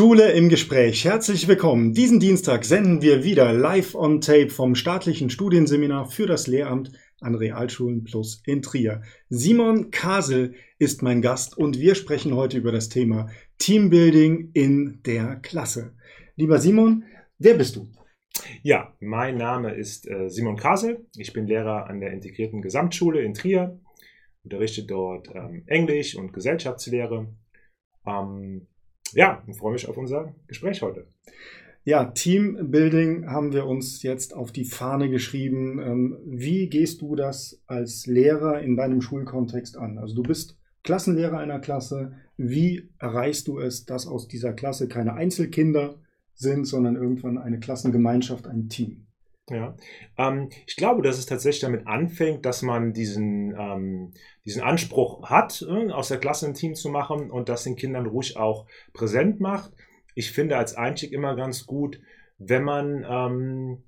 Schule im Gespräch. Herzlich willkommen. Diesen Dienstag senden wir wieder live on tape vom staatlichen Studienseminar für das Lehramt an Realschulen Plus in Trier. Simon Kasel ist mein Gast und wir sprechen heute über das Thema Teambuilding in der Klasse. Lieber Simon, wer bist du? Ja, mein Name ist äh, Simon Kasel. Ich bin Lehrer an der integrierten Gesamtschule in Trier, unterrichte dort ähm, Englisch und Gesellschaftslehre. Ähm, ja, und freue mich auf unser Gespräch heute. Ja, Teambuilding haben wir uns jetzt auf die Fahne geschrieben. Ähm, wie gehst du das als Lehrer in deinem Schulkontext an? Also du bist Klassenlehrer einer Klasse. Wie erreichst du es, dass aus dieser Klasse keine Einzelkinder sind, sondern irgendwann eine Klassengemeinschaft, ein Team? Ja, ähm, ich glaube, dass es tatsächlich damit anfängt, dass man diesen, ähm, diesen Anspruch hat, äh, aus der Klasse ein Team zu machen und das den Kindern ruhig auch präsent macht. Ich finde als Einstieg immer ganz gut, wenn man ähm,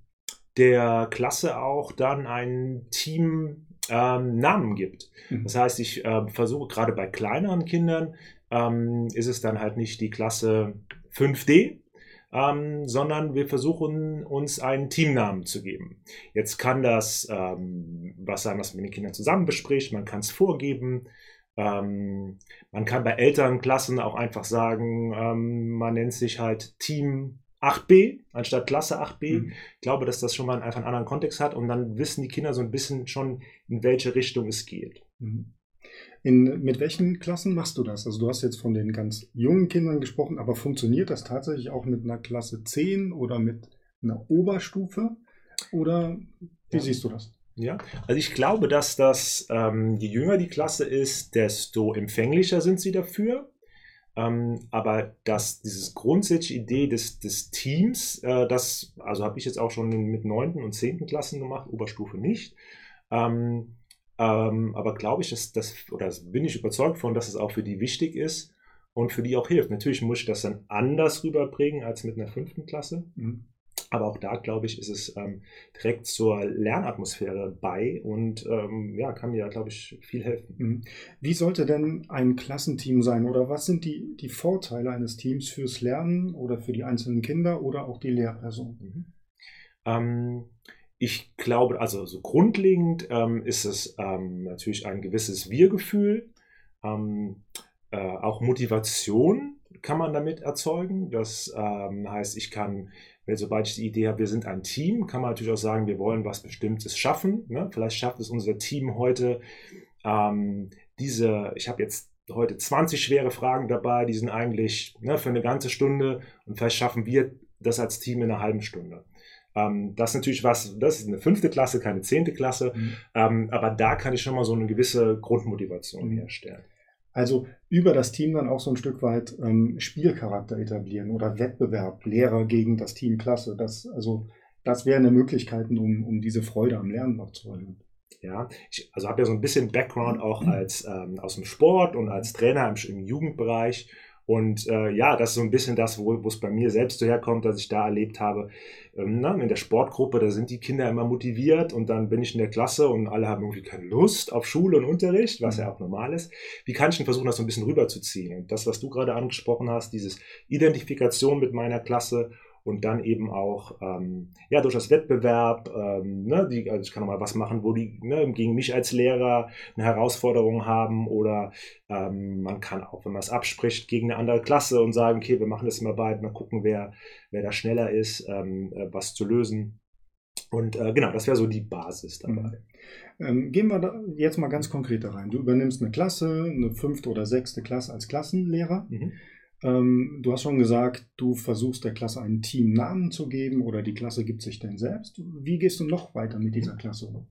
der Klasse auch dann einen Teamnamen ähm, gibt. Mhm. Das heißt, ich äh, versuche gerade bei kleineren Kindern, ähm, ist es dann halt nicht die Klasse 5D, ähm, sondern wir versuchen uns einen Teamnamen zu geben. Jetzt kann das ähm, was sein, was man mit den Kindern zusammen bespricht, man kann es vorgeben. Ähm, man kann bei Elternklassen auch einfach sagen, ähm, man nennt sich halt Team 8b anstatt Klasse 8b. Mhm. Ich glaube, dass das schon mal einfach einen anderen Kontext hat und dann wissen die Kinder so ein bisschen schon, in welche Richtung es geht. Mhm. In, mit welchen Klassen machst du das? Also du hast jetzt von den ganz jungen Kindern gesprochen, aber funktioniert das tatsächlich auch mit einer Klasse 10 oder mit einer Oberstufe? Oder wie ja. siehst du das? Ja, also ich glaube, dass das, ähm, je jünger die Klasse ist, desto empfänglicher sind sie dafür. Ähm, aber dass dieses grundsätzliche Idee des, des Teams, äh, das, also habe ich jetzt auch schon mit 9. und 10. Klassen gemacht, Oberstufe nicht. Ähm, ähm, aber glaube ich, dass das, oder bin ich überzeugt von, dass es auch für die wichtig ist und für die auch hilft. Natürlich muss ich das dann anders rüberbringen als mit einer fünften Klasse. Mhm. Aber auch da, glaube ich, ist es ähm, direkt zur Lernatmosphäre bei und ähm, ja, kann mir, glaube ich, viel helfen. Mhm. Wie sollte denn ein Klassenteam sein oder was sind die, die Vorteile eines Teams fürs Lernen oder für die einzelnen Kinder oder auch die Lehrperson? Mhm. Ähm, ich glaube, also so grundlegend ähm, ist es ähm, natürlich ein gewisses Wir-Gefühl, ähm, äh, auch Motivation kann man damit erzeugen. Das ähm, heißt, ich kann, wenn sobald ich die Idee habe, wir sind ein Team, kann man natürlich auch sagen, wir wollen was Bestimmtes schaffen. Ne? Vielleicht schafft es unser Team heute ähm, diese, ich habe jetzt heute 20 schwere Fragen dabei, die sind eigentlich ne, für eine ganze Stunde und vielleicht schaffen wir das als Team in einer halben Stunde. Ähm, das ist natürlich was, das ist eine fünfte Klasse, keine zehnte Klasse, mhm. ähm, aber da kann ich schon mal so eine gewisse Grundmotivation mhm. herstellen. Also über das Team dann auch so ein Stück weit ähm, Spielcharakter etablieren oder Wettbewerb, Lehrer gegen das Team Klasse. Das, also, das wären eine Möglichkeiten, um, um diese Freude am Lernen noch zu erhöhen. Ja, ich also habe ja so ein bisschen Background auch als ähm, aus dem Sport und als Trainer im, im Jugendbereich und äh, ja, das ist so ein bisschen das, wo es bei mir selbst so herkommt, dass ich da erlebt habe, ähm, na, in der Sportgruppe, da sind die Kinder immer motiviert und dann bin ich in der Klasse und alle haben irgendwie keine Lust auf Schule und Unterricht, was ja mhm. auch normal ist. Wie kann ich denn versuchen, das so ein bisschen rüberzuziehen? Und das, was du gerade angesprochen hast, dieses Identifikation mit meiner Klasse und dann eben auch ähm, ja durch das Wettbewerb, ähm, ne, die, also ich kann noch mal was machen, wo die ne, gegen mich als Lehrer eine Herausforderung haben oder ähm, man kann auch, wenn man es abspricht, gegen eine andere Klasse und sagen, okay, wir machen das immer beide, mal gucken, wer, wer da schneller ist, ähm, äh, was zu lösen. Und äh, genau, das wäre so die Basis dabei. Mhm. Ähm, gehen wir jetzt mal ganz konkret da rein. Du übernimmst eine Klasse, eine fünfte oder sechste Klasse als Klassenlehrer. Mhm. Ähm, du hast schon gesagt, du versuchst der Klasse einen Teamnamen zu geben oder die Klasse gibt sich denn selbst. Wie gehst du noch weiter mit dieser Klasse um?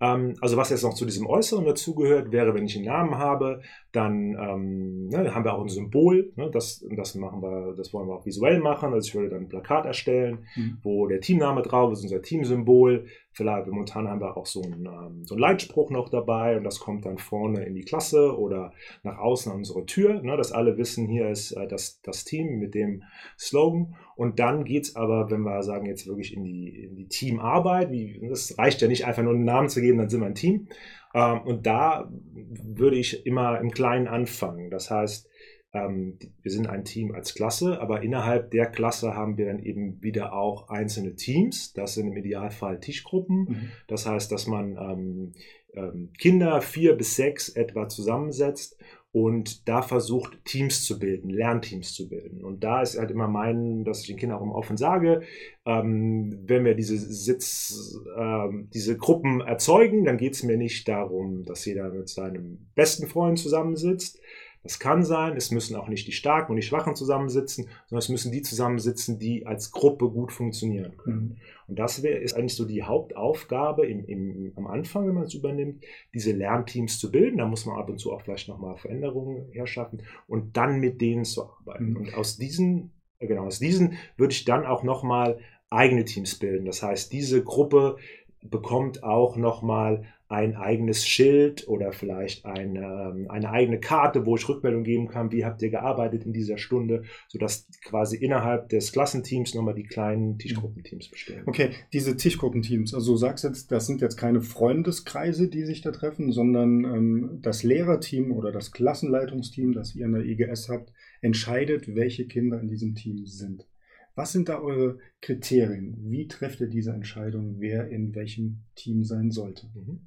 Ähm, also was jetzt noch zu diesem Äußeren dazugehört, wäre, wenn ich einen Namen habe, dann ähm, ne, haben wir auch ein Symbol. Ne, das, das machen wir, das wollen wir auch visuell machen. Also ich würde dann ein Plakat erstellen, mhm. wo der Teamname drauf ist, unser Teamsymbol. Vielleicht momentan haben wir auch so einen, ähm, so einen Leitspruch noch dabei und das kommt dann vorne in die Klasse oder nach außen an unsere Tür, ne, dass alle wissen, hier ist äh, das, das Team mit dem Slogan. Und dann geht es aber, wenn wir sagen, jetzt wirklich in die, in die Teamarbeit, wie, das reicht ja nicht einfach nur einen Namen zu geben, dann sind wir ein Team. Ähm, und da würde ich immer im Kleinen anfangen. Das heißt, ähm, wir sind ein Team als Klasse, aber innerhalb der Klasse haben wir dann eben wieder auch einzelne Teams. Das sind im Idealfall Tischgruppen. Mhm. Das heißt, dass man ähm, ähm, Kinder vier bis sechs etwa zusammensetzt und da versucht, Teams zu bilden, Lernteams zu bilden. Und da ist halt immer mein, dass ich den Kindern auch immer offen sage, ähm, wenn wir diese Sitz, ähm, diese Gruppen erzeugen, dann geht es mir nicht darum, dass jeder mit seinem besten Freund zusammensitzt, das kann sein, es müssen auch nicht die Starken und die Schwachen zusammensitzen, sondern es müssen die zusammensitzen, die als Gruppe gut funktionieren können. Mhm. Und das wär, ist eigentlich so die Hauptaufgabe im, im, am Anfang, wenn man es übernimmt, diese Lernteams zu bilden. Da muss man ab und zu auch vielleicht nochmal Veränderungen herschaffen und dann mit denen zu arbeiten. Mhm. Und aus diesen, genau, aus diesen würde ich dann auch nochmal eigene Teams bilden. Das heißt, diese Gruppe bekommt auch nochmal ein eigenes Schild oder vielleicht eine, ähm, eine eigene Karte, wo ich Rückmeldung geben kann, wie habt ihr gearbeitet in dieser Stunde, sodass quasi innerhalb des Klassenteams nochmal die kleinen Tischgruppenteams bestehen. Okay, diese Tischgruppenteams, also du sagst jetzt, das sind jetzt keine Freundeskreise, die sich da treffen, sondern ähm, das Lehrerteam oder das Klassenleitungsteam, das ihr in der IGS habt, entscheidet, welche Kinder in diesem Team sind. Was sind da eure Kriterien? Wie trefft ihr diese Entscheidung, wer in welchem Team sein sollte? Mhm.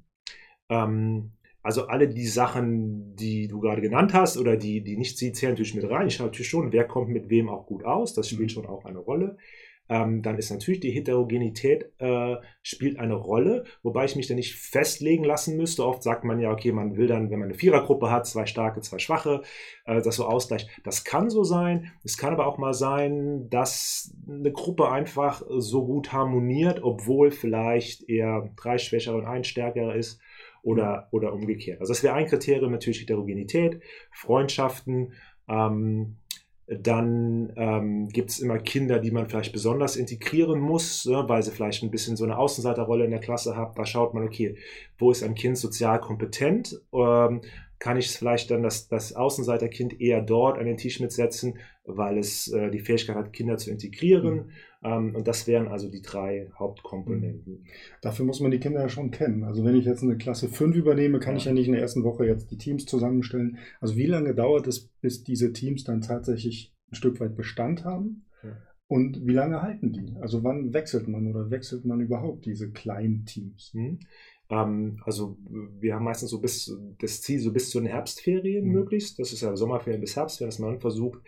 Ähm, also alle die Sachen, die du gerade genannt hast oder die, die nicht sie zählen natürlich mit rein. Ich schaue natürlich schon, wer kommt mit wem auch gut aus. Das spielt mhm. schon auch eine Rolle ähm, dann ist natürlich die Heterogenität äh, spielt eine Rolle, wobei ich mich da nicht festlegen lassen müsste. Oft sagt man ja, okay, man will dann, wenn man eine Vierergruppe hat, zwei starke, zwei schwache, äh, das so ausgleicht. Das kann so sein. Es kann aber auch mal sein, dass eine Gruppe einfach so gut harmoniert, obwohl vielleicht eher drei schwächere und ein stärkerer ist oder, oder umgekehrt. Also das wäre ein Kriterium natürlich Heterogenität, Freundschaften. Ähm, dann ähm, gibt es immer Kinder, die man vielleicht besonders integrieren muss, ne, weil sie vielleicht ein bisschen so eine Außenseiterrolle in der Klasse haben. Da schaut man, okay, wo ist ein Kind sozial kompetent? Ähm, kann ich vielleicht dann das, das Außenseiterkind eher dort an den Tisch mitsetzen, weil es äh, die Fähigkeit hat, Kinder zu integrieren. Mhm. Ähm, und das wären also die drei Hauptkomponenten. Mhm. Dafür muss man die Kinder ja schon kennen. Also wenn ich jetzt eine Klasse 5 übernehme, kann ja. ich ja nicht in der ersten Woche jetzt die Teams zusammenstellen. Also wie lange dauert es, bis diese Teams dann tatsächlich ein Stück weit Bestand haben? Ja. Und wie lange halten die? Also wann wechselt man oder wechselt man überhaupt diese kleinen Teams? Mhm. Ähm, also wir haben meistens so bis das Ziel so bis zu den Herbstferien mhm. möglichst. Das ist ja Sommerferien bis Herbstferien, dass man versucht,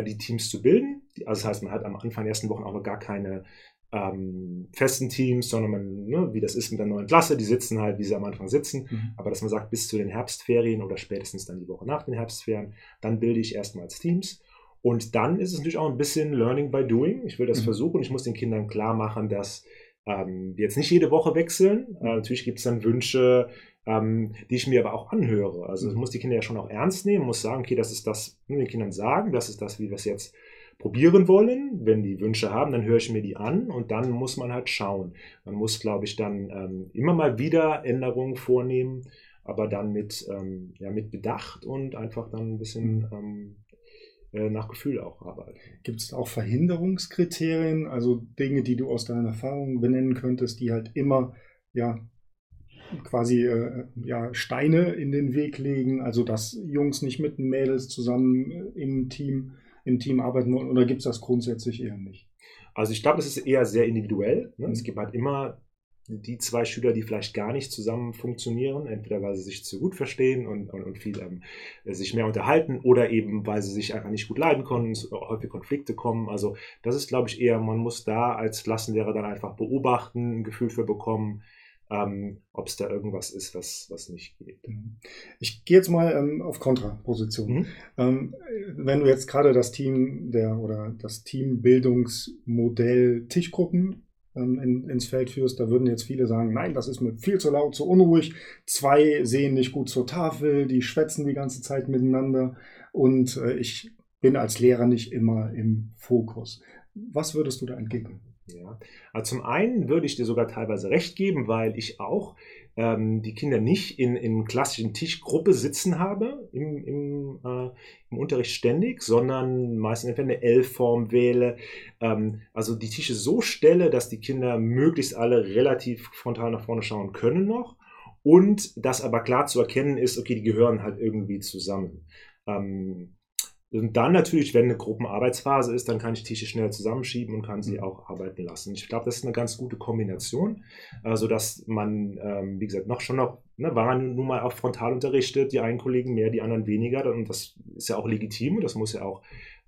die Teams zu bilden. Also das heißt, man hat am Anfang der ersten Wochen auch noch gar keine ähm, festen Teams, sondern man, ne, wie das ist mit der neuen Klasse, die sitzen halt, wie sie am Anfang sitzen. Mhm. Aber dass man sagt, bis zu den Herbstferien oder spätestens dann die Woche nach den Herbstferien, dann bilde ich erstmals Teams. Und dann ist es natürlich auch ein bisschen Learning by Doing. Ich will das mhm. versuchen. Ich muss den Kindern klar machen, dass ähm, jetzt nicht jede Woche wechseln. Äh, natürlich gibt es dann Wünsche, ähm, die ich mir aber auch anhöre. Also ich muss die Kinder ja schon auch ernst nehmen, muss sagen, okay, das ist das, ne, den Kindern sagen, das ist das, wie wir es jetzt probieren wollen. Wenn die Wünsche haben, dann höre ich mir die an und dann muss man halt schauen. Man muss, glaube ich, dann ähm, immer mal wieder Änderungen vornehmen, aber dann mit, ähm, ja, mit Bedacht und einfach dann ein bisschen mhm. ähm, äh, nach Gefühl auch arbeiten. Gibt es auch Verhinderungskriterien, also Dinge, die du aus deiner Erfahrung benennen könntest, die halt immer ja, quasi äh, ja, Steine in den Weg legen, also dass Jungs nicht mit Mädels zusammen äh, im Team, im Team arbeiten wollen, oder gibt es das grundsätzlich eher nicht? Also ich glaube, das ist eher sehr individuell. Ne? Mhm. Es gibt halt immer die zwei Schüler, die vielleicht gar nicht zusammen funktionieren, entweder weil sie sich zu gut verstehen und, und, und viel ähm, sich mehr unterhalten oder eben weil sie sich einfach nicht gut leiden können, häufig Konflikte kommen. Also das ist, glaube ich, eher, man muss da als Klassenlehrer dann einfach beobachten, ein Gefühl für bekommen, ähm, ob es da irgendwas ist, was, was nicht geht. Ich gehe jetzt mal ähm, auf Kontraposition. Mhm. Ähm, wenn du jetzt gerade das Team der oder das Teambildungsmodell Tischgruppen ähm, in, ins Feld führst, da würden jetzt viele sagen, nein, das ist mir viel zu laut, zu unruhig. Zwei sehen nicht gut zur Tafel, die schwätzen die ganze Zeit miteinander und äh, ich bin als Lehrer nicht immer im Fokus. Was würdest du da entgegnen? Ja, also zum einen würde ich dir sogar teilweise recht geben, weil ich auch ähm, die Kinder nicht in, in klassischen Tischgruppe sitzen habe im, im, äh, im Unterricht ständig, sondern meistens eine L-Form wähle. Ähm, also die Tische so stelle, dass die Kinder möglichst alle relativ frontal nach vorne schauen können noch und dass aber klar zu erkennen ist, okay, die gehören halt irgendwie zusammen. Ähm, Und dann natürlich, wenn eine Gruppenarbeitsphase ist, dann kann ich Tische schnell zusammenschieben und kann sie mhm. auch arbeiten lassen. Ich glaube, das ist eine ganz gute Kombination, äh, sodass man, ähm, wie gesagt, noch schon noch, ne, war man nun mal auch frontal unterrichtet, die einen Kollegen mehr, die anderen weniger. Und das ist ja auch legitim und das muss ja auch,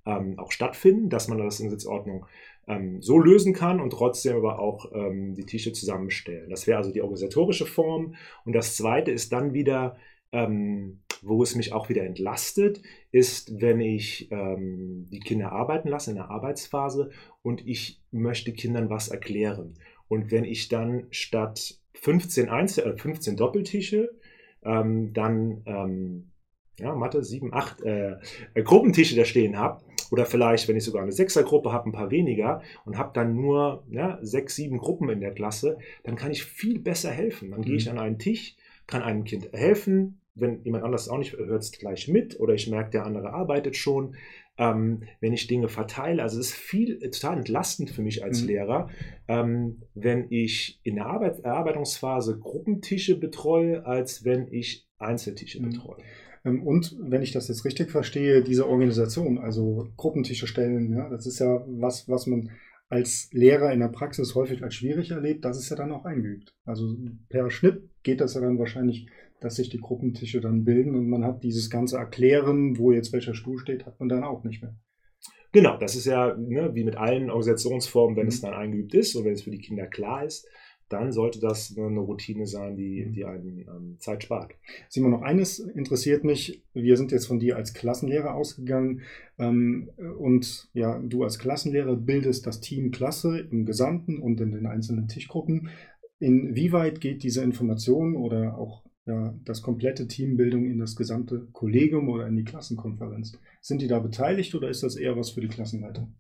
ähm, auch stattfinden, dass man das in Sitzordnung ähm, so lösen kann und trotzdem aber auch ähm, die Tische zusammenstellen. Das wäre also die organisatorische Form. Und das zweite ist dann wieder, ähm, wo es mich auch wieder entlastet, ist, wenn ich ähm, die Kinder arbeiten lasse in der Arbeitsphase und ich möchte Kindern was erklären. Und wenn ich dann statt 15, Einzel äh, 15 Doppeltische ähm, dann ähm, ja, Mathe, 7, 8 äh, Gruppentische da stehen habe, oder vielleicht, wenn ich sogar eine Sechsergruppe habe, ein paar weniger und habe dann nur ja, sechs, sieben Gruppen in der Klasse, dann kann ich viel besser helfen. Dann mhm. gehe ich mhm. an einen Tisch, kann einem Kind helfen, wenn jemand anders auch nicht hört es gleich mit oder ich merke, der andere arbeitet schon. Ähm, wenn ich Dinge verteile, also es ist viel total entlastend für mich als mhm. Lehrer, ähm, wenn ich in der Arbeit, Erarbeitungsphase Gruppentische betreue, als wenn ich Einzeltische mhm. betreue. Ähm, und wenn ich das jetzt richtig verstehe, diese Organisation, also Gruppentische stellen, ja, das ist ja was, was man als Lehrer in der Praxis häufig als schwierig erlebt, das ist ja dann auch eingeübt. Also per Schnitt geht das ja dann wahrscheinlich dass sich die Gruppentische dann bilden und man hat dieses ganze Erklären, wo jetzt welcher Stuhl steht, hat man dann auch nicht mehr. Genau, das ist ja ne, wie mit allen Organisationsformen, wenn mhm. es dann eingeübt ist und wenn es für die Kinder klar ist, dann sollte das eine Routine sein, die, mhm. die einen ähm, Zeit spart. Simon, noch eines interessiert mich. Wir sind jetzt von dir als Klassenlehrer ausgegangen ähm, und ja, du als Klassenlehrer bildest das Team Klasse im Gesamten und in den einzelnen Tischgruppen. Inwieweit geht diese Information oder auch ja, das komplette Teambildung in das gesamte Kollegium oder in die Klassenkonferenz. Sind die da beteiligt oder ist das eher was für die Klassenleitung?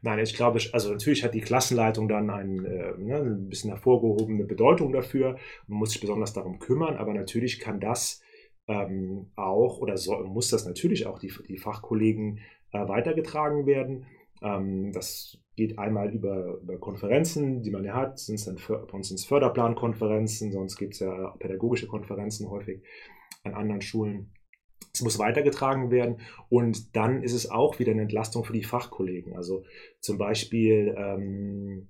Nein, ich glaube, also natürlich hat die Klassenleitung dann ein, äh, ne, ein bisschen hervorgehobene Bedeutung dafür und muss sich besonders darum kümmern, aber natürlich kann das ähm, auch oder so, muss das natürlich auch die, die Fachkollegen äh, weitergetragen werden. Ähm, das geht einmal über, über, Konferenzen, die man ja hat. Sind dann uns sind es Förderplankonferenzen, sonst gibt es ja pädagogische Konferenzen häufig an anderen Schulen. Es muss weitergetragen werden und dann ist es auch wieder eine Entlastung für die Fachkollegen. Also zum Beispiel ähm,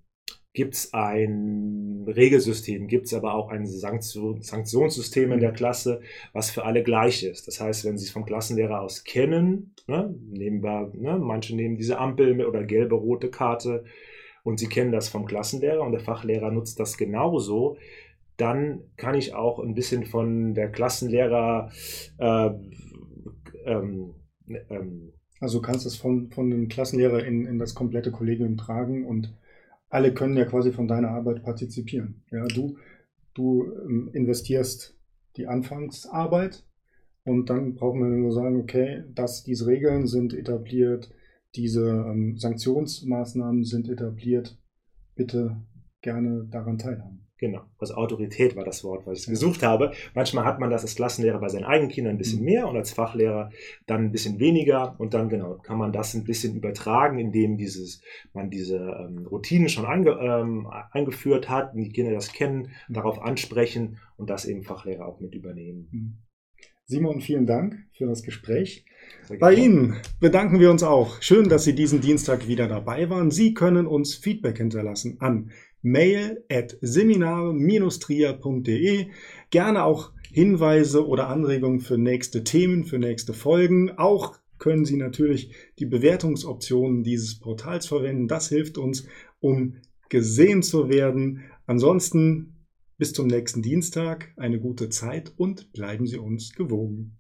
gibt es ein Regelsystem, gibt es aber auch ein Sanktion, Sanktionssystem in der Klasse, was für alle gleich ist. Das heißt, wenn Sie es vom Klassenlehrer aus kennen, ne, nehmen wir, ne, manche nehmen diese Ampel oder gelbe, rote Karte und Sie kennen das vom Klassenlehrer und der Fachlehrer nutzt das genauso, dann kann ich auch ein bisschen von der Klassenlehrer äh, ähm, ähm, also kannst du es von, von dem Klassenlehrer in, in das komplette Kollegium tragen und alle können ja quasi von deiner Arbeit partizipieren. Ja, du, du ähm, investierst die Anfangsarbeit und dann brauchen wir nur sagen, okay, dass diese Regeln sind etabliert, diese ähm, Sanktionsmaßnahmen sind etabliert, bitte gerne daran teilhaben. Genau, also Autorität war das Wort, was ich gesucht habe. Manchmal hat man das als Klassenlehrer bei seinen eigenen Kindern ein bisschen mhm. mehr und als Fachlehrer dann ein bisschen weniger und dann genau kann man das ein bisschen übertragen, indem dieses, man diese ähm, Routinen schon einge, ähm, eingeführt hat und die Kinder das kennen, mhm. darauf ansprechen und das eben Fachlehrer auch mit übernehmen. Mhm. Simon, vielen Dank für das Gespräch. Bei Ihnen bedanken wir uns auch. Schön, dass Sie diesen Dienstag wieder dabei waren. Sie können uns Feedback hinterlassen an mail at seminar-trier.de. Gerne auch Hinweise oder Anregungen für nächste Themen, für nächste Folgen. Auch können Sie natürlich die Bewertungsoptionen dieses Portals verwenden. Das hilft uns, um gesehen zu werden. Ansonsten bis zum nächsten Dienstag. Eine gute Zeit und bleiben Sie uns gewogen.